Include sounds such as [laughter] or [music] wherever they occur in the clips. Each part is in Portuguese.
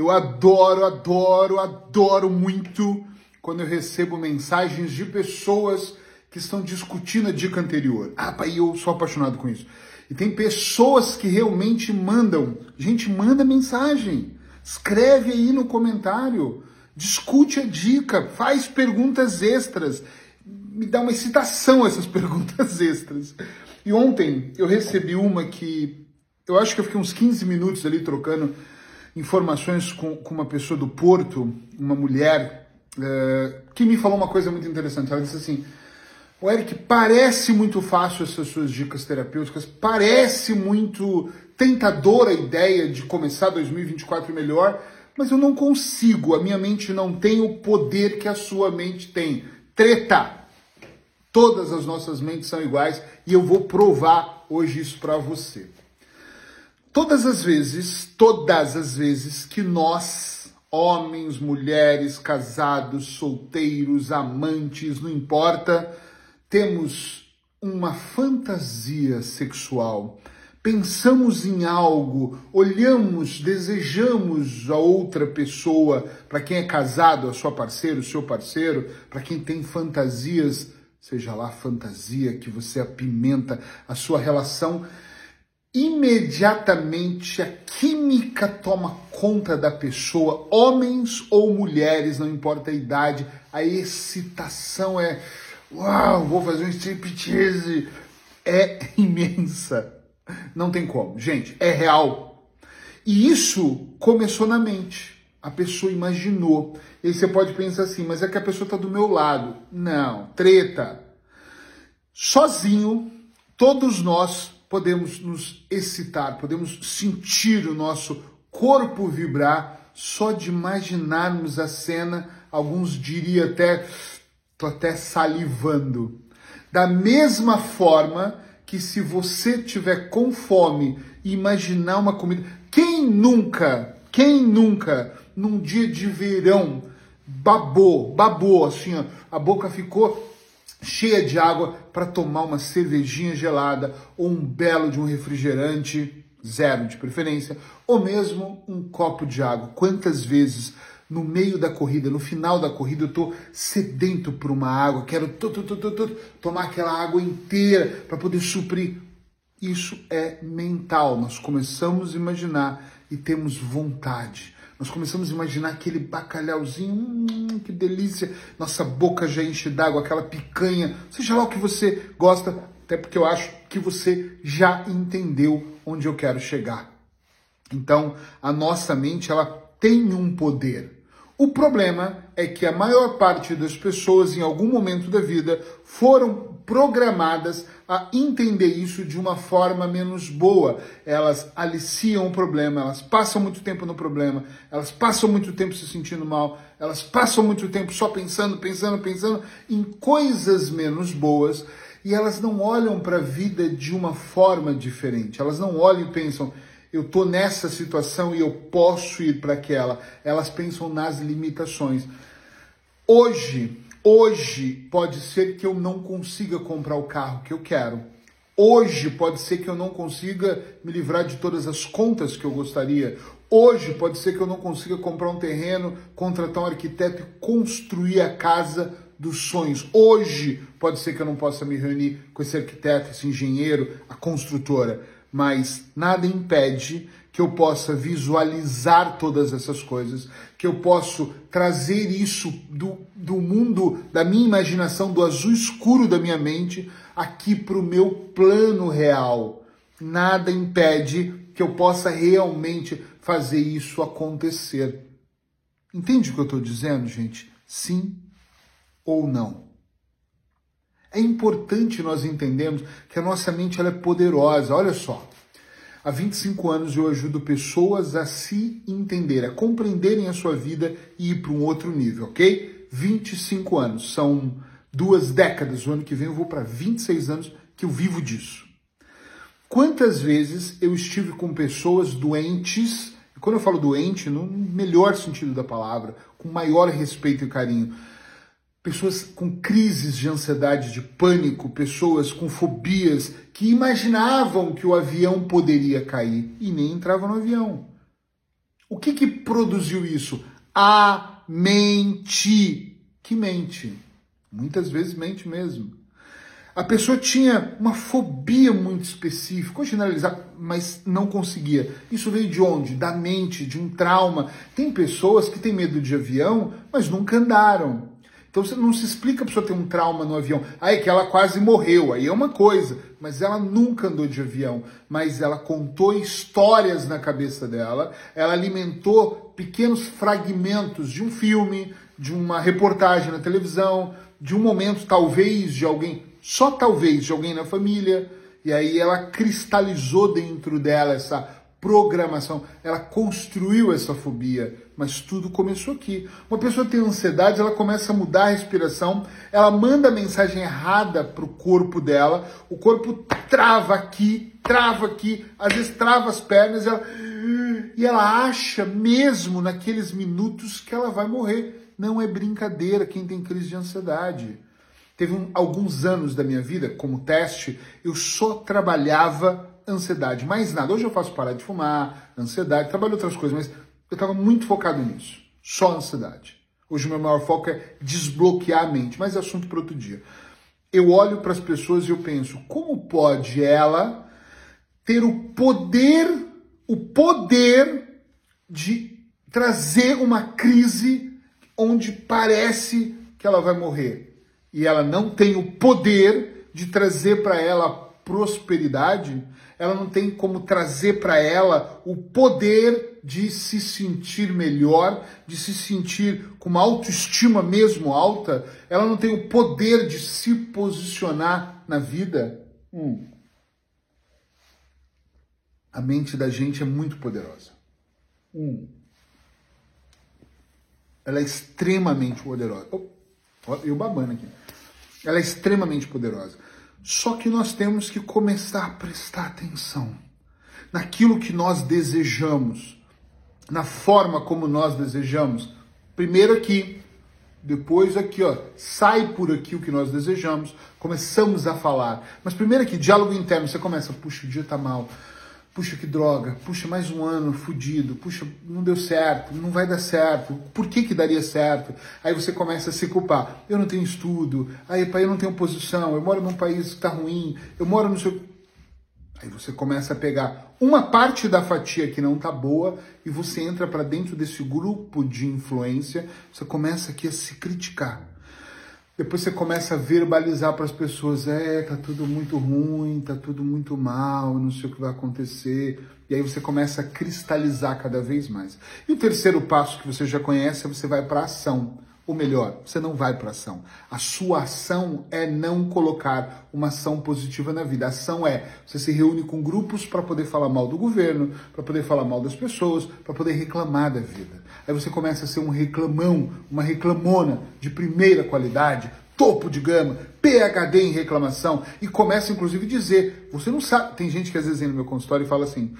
Eu adoro, adoro, adoro muito quando eu recebo mensagens de pessoas que estão discutindo a dica anterior. Ah, pai, eu sou apaixonado com isso. E tem pessoas que realmente mandam. Gente, manda mensagem. Escreve aí no comentário. Discute a dica. Faz perguntas extras. Me dá uma excitação [laughs] essas perguntas extras. E ontem eu recebi uma que eu acho que eu fiquei uns 15 minutos ali trocando informações com, com uma pessoa do Porto, uma mulher, é, que me falou uma coisa muito interessante. Ela disse assim: O Eric, parece muito fácil essas suas dicas terapêuticas, parece muito tentadora a ideia de começar 2024 melhor, mas eu não consigo, a minha mente não tem o poder que a sua mente tem. Treta! Todas as nossas mentes são iguais e eu vou provar hoje isso para você. Todas as vezes, todas as vezes que nós, homens, mulheres, casados, solteiros, amantes, não importa, temos uma fantasia sexual, pensamos em algo, olhamos, desejamos a outra pessoa, para quem é casado, a sua parceira, o seu parceiro, para quem tem fantasias, seja lá fantasia que você apimenta a sua relação, imediatamente a química toma conta da pessoa, homens ou mulheres, não importa a idade, a excitação é uau, vou fazer um striptease, é [laughs] imensa. Não tem como. Gente, é real. E isso começou na mente. A pessoa imaginou. E aí você pode pensar assim, mas é que a pessoa está do meu lado. Não, treta. Sozinho, todos nós podemos nos excitar, podemos sentir o nosso corpo vibrar só de imaginarmos a cena. Alguns diriam até, tô até salivando. Da mesma forma que se você tiver com fome e imaginar uma comida, quem nunca, quem nunca, num dia de verão, babou, babou assim, ó, a boca ficou cheia de água para tomar uma cervejinha gelada ou um belo de um refrigerante, zero de preferência, ou mesmo um copo de água. Quantas vezes no meio da corrida, no final da corrida, eu estou sedento por uma água, quero tomar aquela água inteira para poder suprir. Isso é mental. Nós começamos a imaginar e temos vontade. Nós começamos a imaginar aquele bacalhauzinho, hum, que delícia, nossa boca já enche d'água, aquela picanha, seja lá o que você gosta, até porque eu acho que você já entendeu onde eu quero chegar. Então, a nossa mente, ela tem um poder. O problema é que a maior parte das pessoas, em algum momento da vida, foram programadas a entender isso de uma forma menos boa. Elas aliciam o problema, elas passam muito tempo no problema, elas passam muito tempo se sentindo mal, elas passam muito tempo só pensando, pensando, pensando em coisas menos boas e elas não olham para a vida de uma forma diferente. Elas não olham e pensam eu estou nessa situação e eu posso ir para aquela. Elas pensam nas limitações. Hoje, hoje pode ser que eu não consiga comprar o carro que eu quero. Hoje pode ser que eu não consiga me livrar de todas as contas que eu gostaria. Hoje pode ser que eu não consiga comprar um terreno, contratar um arquiteto e construir a casa dos sonhos. Hoje pode ser que eu não possa me reunir com esse arquiteto, esse engenheiro, a construtora mas nada impede que eu possa visualizar todas essas coisas, que eu possa trazer isso do, do mundo da minha imaginação, do azul escuro da minha mente, aqui para o meu plano real. Nada impede que eu possa realmente fazer isso acontecer. Entende o que eu estou dizendo, gente? Sim ou não? É importante nós entendermos que a nossa mente ela é poderosa. Olha só, há 25 anos eu ajudo pessoas a se entender, a compreenderem a sua vida e ir para um outro nível, ok? 25 anos, são duas décadas. O ano que vem eu vou para 26 anos que eu vivo disso. Quantas vezes eu estive com pessoas doentes, e quando eu falo doente, no melhor sentido da palavra, com maior respeito e carinho, pessoas com crises de ansiedade, de pânico, pessoas com fobias que imaginavam que o avião poderia cair e nem entravam no avião. O que, que produziu isso? A mente. Que mente? Muitas vezes mente mesmo. A pessoa tinha uma fobia muito específica, vou generalizar, mas não conseguia. Isso veio de onde? Da mente, de um trauma. Tem pessoas que têm medo de avião, mas nunca andaram. Então você não se explica a pessoa ter um trauma no avião. Aí que ela quase morreu, aí é uma coisa, mas ela nunca andou de avião, mas ela contou histórias na cabeça dela, ela alimentou pequenos fragmentos de um filme, de uma reportagem na televisão, de um momento talvez de alguém, só talvez de alguém na família, e aí ela cristalizou dentro dela essa programação, ela construiu essa fobia, mas tudo começou aqui. Uma pessoa tem ansiedade, ela começa a mudar a respiração, ela manda a mensagem errada para o corpo dela, o corpo trava aqui, trava aqui, às vezes trava as pernas, ela, e ela acha mesmo naqueles minutos que ela vai morrer. Não é brincadeira quem tem crise de ansiedade. Teve um, alguns anos da minha vida, como teste, eu só trabalhava ansiedade, mais nada. Hoje eu faço parar de fumar, ansiedade, trabalho outras coisas, mas eu estava muito focado nisso. Só ansiedade. Hoje o meu maior foco é desbloquear a mente, mas é assunto para outro dia. Eu olho para as pessoas e eu penso, como pode ela ter o poder, o poder de trazer uma crise onde parece que ela vai morrer? e ela não tem o poder de trazer para ela prosperidade, ela não tem como trazer para ela o poder de se sentir melhor, de se sentir com uma autoestima mesmo alta, ela não tem o poder de se posicionar na vida. Hum. A mente da gente é muito poderosa. Hum. Ela é extremamente poderosa. Oh, eu babando aqui. Ela é extremamente poderosa. Só que nós temos que começar a prestar atenção naquilo que nós desejamos, na forma como nós desejamos. Primeiro aqui, depois aqui, ó, sai por aqui o que nós desejamos, começamos a falar. Mas primeiro aqui, diálogo interno, você começa, puxa, o dia tá mal puxa que droga, puxa mais um ano fudido, puxa não deu certo, não vai dar certo, por que que daria certo? Aí você começa a se culpar, eu não tenho estudo, aí pai, eu não tenho posição, eu moro num país que tá ruim, eu moro no seu... Aí você começa a pegar uma parte da fatia que não tá boa e você entra para dentro desse grupo de influência, você começa aqui a se criticar. Depois você começa a verbalizar para as pessoas: é, tá tudo muito ruim, tá tudo muito mal, não sei o que vai acontecer. E aí você começa a cristalizar cada vez mais. E o terceiro passo que você já conhece é você vai para ação. Ou melhor, você não vai para ação. A sua ação é não colocar uma ação positiva na vida. A ação é você se reúne com grupos para poder falar mal do governo, para poder falar mal das pessoas, para poder reclamar da vida. Aí você começa a ser um reclamão, uma reclamona de primeira qualidade, topo de gama, PhD em reclamação, e começa inclusive a dizer, você não sabe, tem gente que às vezes vem no meu consultório e fala assim,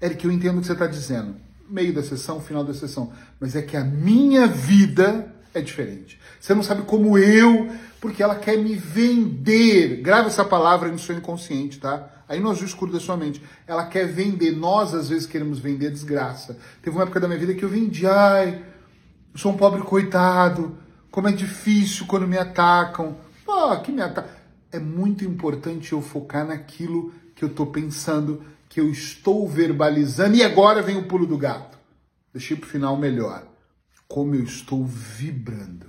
Eric, eu entendo o que você está dizendo, meio da sessão, final da sessão, mas é que a minha vida é diferente. Você não sabe como eu, porque ela quer me vender. Grava essa palavra no seu inconsciente, tá? Aí no azul escuro da sua mente. Ela quer vender. Nós, às vezes, queremos vender desgraça. Teve uma época da minha vida que eu vendi, ai, eu sou um pobre coitado, como é difícil quando me atacam. Pô, que me atacam. É muito importante eu focar naquilo que eu estou pensando, que eu estou verbalizando. E agora vem o pulo do gato. Deixei para o final melhor. Como eu estou vibrando.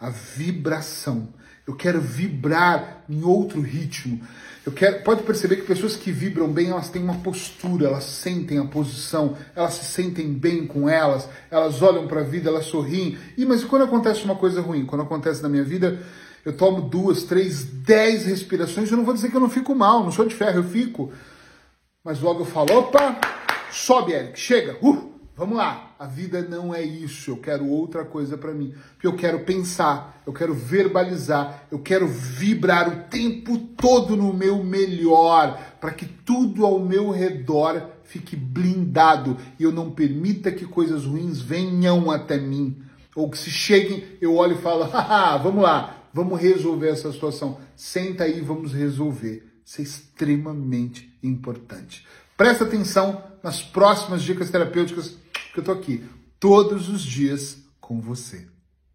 A vibração. Eu quero vibrar em outro ritmo. Eu quero, pode perceber que pessoas que vibram bem, elas têm uma postura, elas sentem a posição, elas se sentem bem com elas, elas olham para a vida, elas sorriem. E mas quando acontece uma coisa ruim, quando acontece na minha vida, eu tomo duas, três, dez respirações, eu não vou dizer que eu não fico mal, não sou de ferro, eu fico. Mas logo eu falo, opa, sobe, Eric, chega, uh, Vamos lá, a vida não é isso, eu quero outra coisa para mim. Porque eu quero pensar, eu quero verbalizar, eu quero vibrar o tempo todo no meu melhor, para que tudo ao meu redor fique blindado e eu não permita que coisas ruins venham até mim. Ou que se cheguem, eu olho e falo, [laughs] haha, vamos lá, vamos resolver essa situação. Senta aí, vamos resolver. Isso é extremamente importante. Presta atenção nas próximas dicas terapêuticas eu tô aqui todos os dias com você.